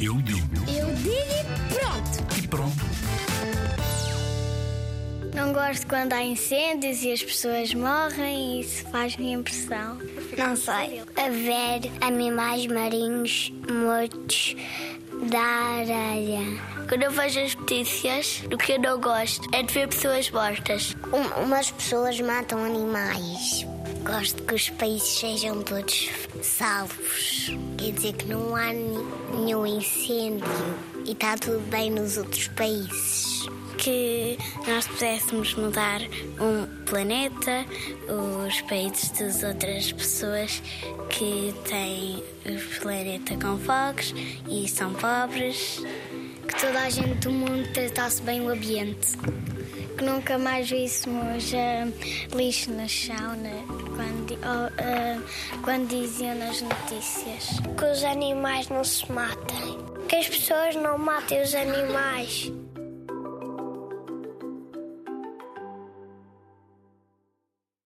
Eu digo Eu digo e pronto. e pronto. Não gosto quando há incêndios e as pessoas morrem e isso faz-me impressão. Não sei. A ver animais marinhos mortos da areia. Quando eu vejo as notícias, o que eu não gosto é de ver pessoas mortas. umas pessoas matam animais. Gosto que os países sejam todos salvos. Quer dizer que não há nenhum incêndio e está tudo bem nos outros países. Que nós pudéssemos mudar um planeta, os países das outras pessoas que têm o planeta com fogos e são pobres. Que toda a gente do mundo tratasse bem o ambiente. Que nunca mais víssemos ah, lixo no chão, né? quando, oh, ah, quando diziam nas notícias. Que os animais não se matem. Que as pessoas não matem os animais.